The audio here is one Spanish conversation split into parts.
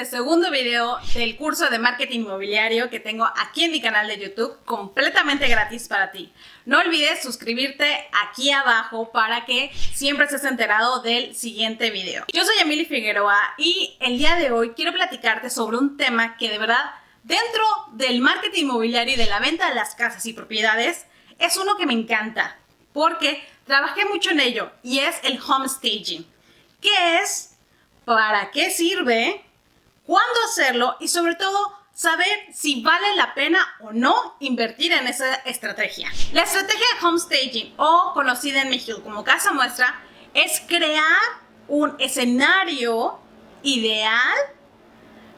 este segundo video del curso de marketing inmobiliario que tengo aquí en mi canal de YouTube completamente gratis para ti. No olvides suscribirte aquí abajo para que siempre estés enterado del siguiente video. Yo soy Emily Figueroa y el día de hoy quiero platicarte sobre un tema que de verdad dentro del marketing inmobiliario y de la venta de las casas y propiedades es uno que me encanta porque trabajé mucho en ello y es el home staging. ¿Qué es? para qué sirve, cuándo hacerlo y sobre todo saber si vale la pena o no invertir en esa estrategia. La estrategia de home staging o conocida en México como casa muestra es crear un escenario ideal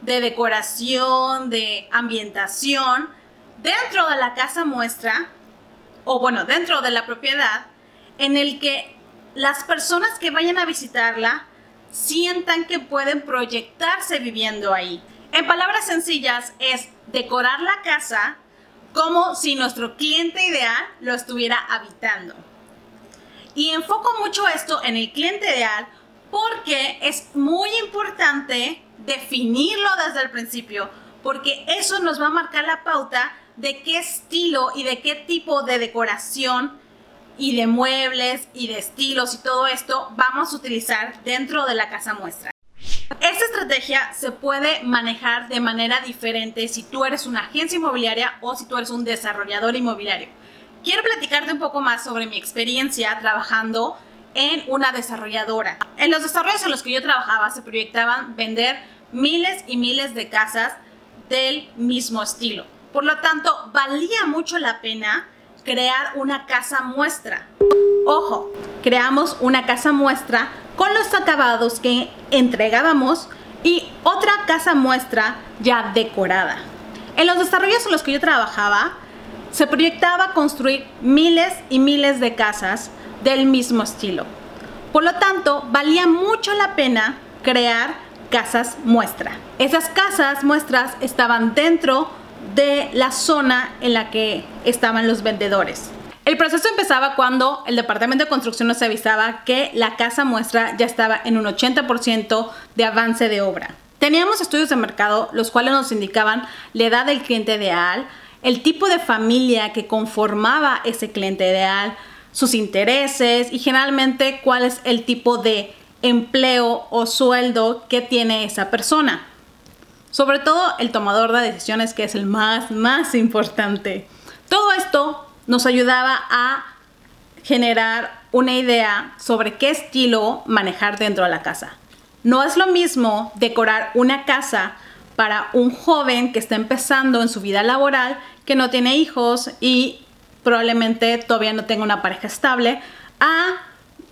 de decoración, de ambientación dentro de la casa muestra o bueno, dentro de la propiedad en el que las personas que vayan a visitarla sientan que pueden proyectarse viviendo ahí. En palabras sencillas, es decorar la casa como si nuestro cliente ideal lo estuviera habitando. Y enfoco mucho esto en el cliente ideal porque es muy importante definirlo desde el principio, porque eso nos va a marcar la pauta de qué estilo y de qué tipo de decoración y de muebles y de estilos y todo esto vamos a utilizar dentro de la casa muestra. Esta estrategia se puede manejar de manera diferente si tú eres una agencia inmobiliaria o si tú eres un desarrollador inmobiliario. Quiero platicarte un poco más sobre mi experiencia trabajando en una desarrolladora. En los desarrollos en los que yo trabajaba se proyectaban vender miles y miles de casas del mismo estilo. Por lo tanto, valía mucho la pena crear una casa muestra. Ojo, creamos una casa muestra con los acabados que entregábamos y otra casa muestra ya decorada. En los desarrollos en los que yo trabajaba, se proyectaba construir miles y miles de casas del mismo estilo. Por lo tanto, valía mucho la pena crear casas muestra. Esas casas muestras estaban dentro de la zona en la que estaban los vendedores. El proceso empezaba cuando el departamento de construcción nos avisaba que la casa muestra ya estaba en un 80% de avance de obra. Teníamos estudios de mercado los cuales nos indicaban la edad del cliente ideal, el tipo de familia que conformaba ese cliente ideal, sus intereses y generalmente cuál es el tipo de empleo o sueldo que tiene esa persona. Sobre todo el tomador de decisiones que es el más, más importante. Todo esto nos ayudaba a generar una idea sobre qué estilo manejar dentro de la casa. No es lo mismo decorar una casa para un joven que está empezando en su vida laboral, que no tiene hijos y probablemente todavía no tenga una pareja estable, a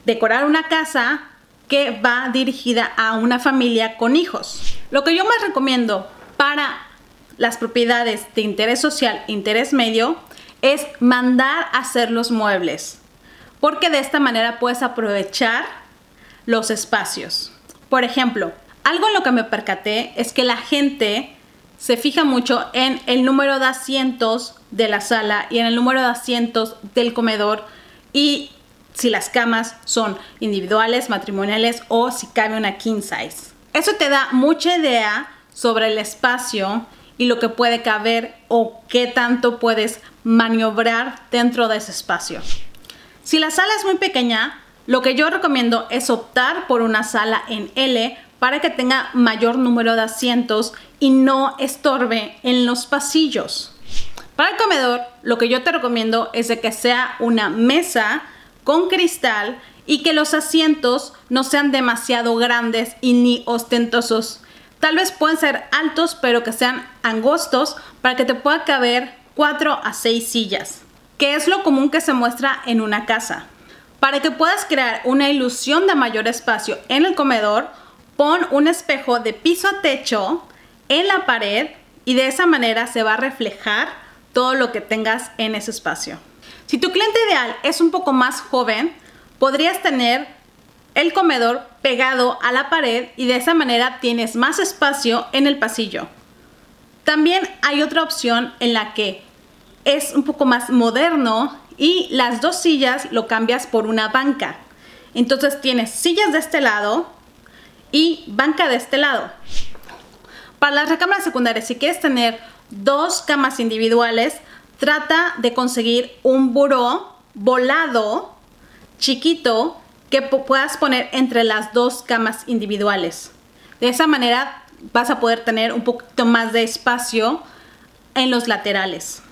decorar una casa que va dirigida a una familia con hijos. Lo que yo más recomiendo para las propiedades de interés social, interés medio, es mandar a hacer los muebles, porque de esta manera puedes aprovechar los espacios. Por ejemplo, algo en lo que me percaté es que la gente se fija mucho en el número de asientos de la sala y en el número de asientos del comedor y si las camas son individuales, matrimoniales o si cabe una king size. Eso te da mucha idea sobre el espacio y lo que puede caber o qué tanto puedes maniobrar dentro de ese espacio. Si la sala es muy pequeña, lo que yo recomiendo es optar por una sala en L para que tenga mayor número de asientos y no estorbe en los pasillos. Para el comedor, lo que yo te recomiendo es de que sea una mesa con cristal y que los asientos no sean demasiado grandes y ni ostentosos. Tal vez pueden ser altos, pero que sean angostos para que te pueda caber 4 a 6 sillas, que es lo común que se muestra en una casa. Para que puedas crear una ilusión de mayor espacio en el comedor, pon un espejo de piso a techo en la pared y de esa manera se va a reflejar todo lo que tengas en ese espacio. Si tu cliente ideal es un poco más joven, podrías tener el comedor pegado a la pared y de esa manera tienes más espacio en el pasillo. También hay otra opción en la que es un poco más moderno y las dos sillas lo cambias por una banca. Entonces tienes sillas de este lado y banca de este lado. Para las recámaras secundarias, si quieres tener dos camas individuales, trata de conseguir un buró volado, chiquito, que puedas poner entre las dos camas individuales. De esa manera vas a poder tener un poquito más de espacio en los laterales.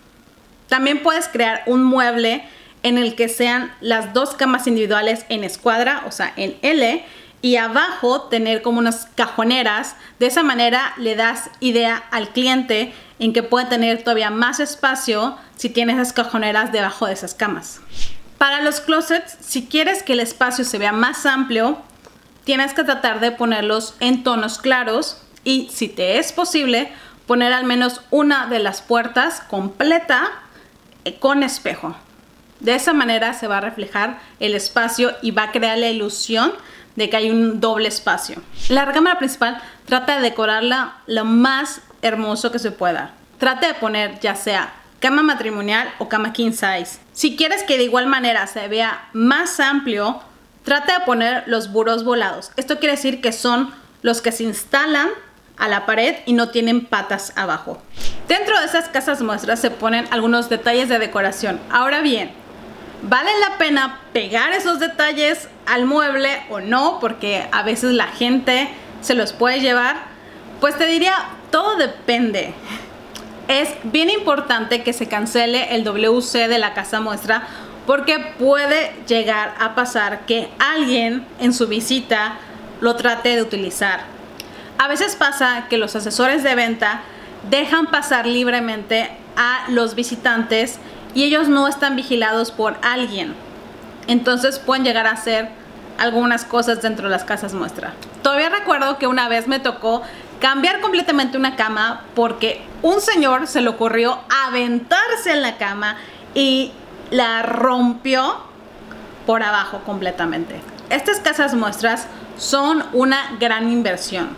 También puedes crear un mueble en el que sean las dos camas individuales en escuadra, o sea, en L, y abajo tener como unas cajoneras. De esa manera le das idea al cliente en que puede tener todavía más espacio si tiene esas cajoneras debajo de esas camas. Para los closets, si quieres que el espacio se vea más amplio, tienes que tratar de ponerlos en tonos claros y si te es posible, poner al menos una de las puertas completa eh, con espejo. De esa manera se va a reflejar el espacio y va a crear la ilusión de que hay un doble espacio. La recámara principal trata de decorarla lo más hermoso que se pueda. Trata de poner ya sea cama matrimonial o cama king size. Si quieres que de igual manera se vea más amplio, trata de poner los buros volados. Esto quiere decir que son los que se instalan a la pared y no tienen patas abajo. Dentro de esas casas muestras se ponen algunos detalles de decoración. Ahora bien, ¿Vale la pena pegar esos detalles al mueble o no? Porque a veces la gente se los puede llevar. Pues te diría, todo depende. Es bien importante que se cancele el WC de la casa muestra porque puede llegar a pasar que alguien en su visita lo trate de utilizar. A veces pasa que los asesores de venta dejan pasar libremente a los visitantes y ellos no están vigilados por alguien. Entonces pueden llegar a hacer algunas cosas dentro de las casas muestra. Todavía recuerdo que una vez me tocó cambiar completamente una cama porque un señor se le ocurrió aventarse en la cama y la rompió por abajo completamente. Estas casas muestras son una gran inversión.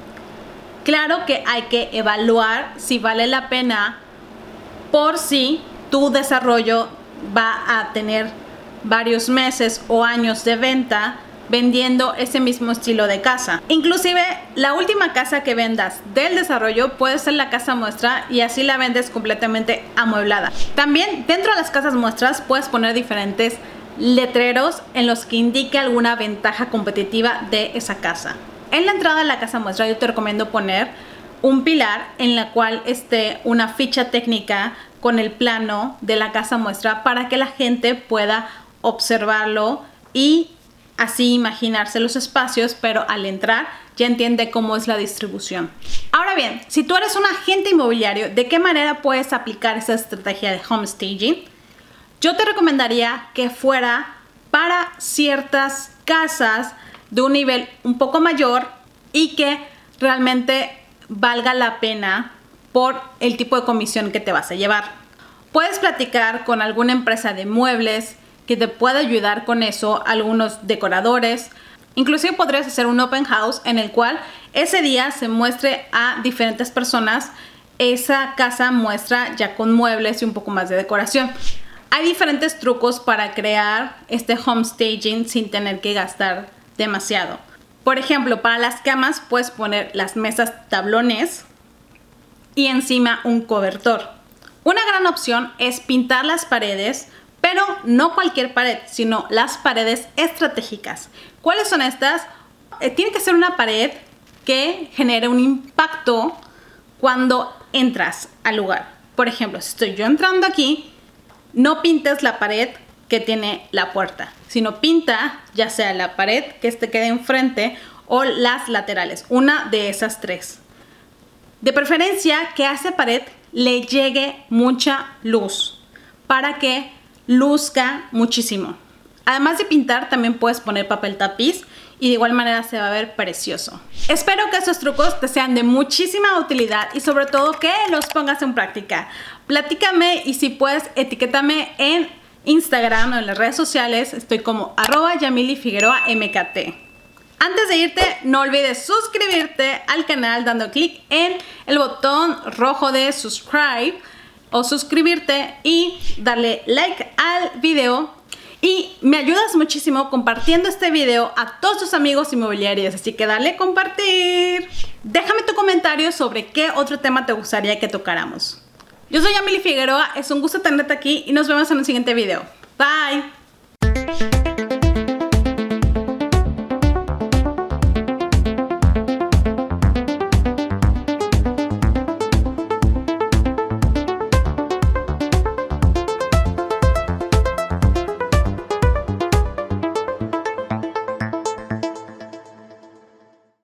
Claro que hay que evaluar si vale la pena por si tu desarrollo va a tener varios meses o años de venta vendiendo ese mismo estilo de casa. Inclusive la última casa que vendas del desarrollo puede ser la casa muestra y así la vendes completamente amueblada. También dentro de las casas muestras puedes poner diferentes letreros en los que indique alguna ventaja competitiva de esa casa. En la entrada de la casa muestra yo te recomiendo poner un pilar en la cual esté una ficha técnica con el plano de la casa muestra para que la gente pueda observarlo y así imaginarse los espacios, pero al entrar ya entiende cómo es la distribución. Ahora bien, si tú eres un agente inmobiliario, ¿de qué manera puedes aplicar esa estrategia de home staging? Yo te recomendaría que fuera para ciertas casas de un nivel un poco mayor y que realmente valga la pena por el tipo de comisión que te vas a llevar. Puedes platicar con alguna empresa de muebles que te pueda ayudar con eso, algunos decoradores. Inclusive podrías hacer un open house en el cual ese día se muestre a diferentes personas esa casa muestra ya con muebles y un poco más de decoración. Hay diferentes trucos para crear este home staging sin tener que gastar demasiado. Por ejemplo, para las camas puedes poner las mesas tablones y encima un cobertor. Una gran opción es pintar las paredes, pero no cualquier pared, sino las paredes estratégicas. ¿Cuáles son estas? Eh, tiene que ser una pared que genere un impacto cuando entras al lugar. Por ejemplo, si estoy yo entrando aquí, no pintes la pared que tiene la puerta, sino pinta ya sea la pared que te quede enfrente o las laterales, una de esas tres. De preferencia que a esa pared le llegue mucha luz para que luzca muchísimo. Además de pintar, también puedes poner papel tapiz y de igual manera se va a ver precioso. Espero que estos trucos te sean de muchísima utilidad y sobre todo que los pongas en práctica. Platícame y si puedes, etiquétame en Instagram o en las redes sociales. Estoy como arroba Yamili Figueroa MKT. Antes de irte, no olvides suscribirte al canal dando clic en el botón rojo de subscribe o suscribirte y darle like al video. Y me ayudas muchísimo compartiendo este video a todos tus amigos inmobiliarios, así que dale compartir. Déjame tu comentario sobre qué otro tema te gustaría que tocáramos. Yo soy Amelie Figueroa, es un gusto tenerte aquí y nos vemos en un siguiente video. Bye.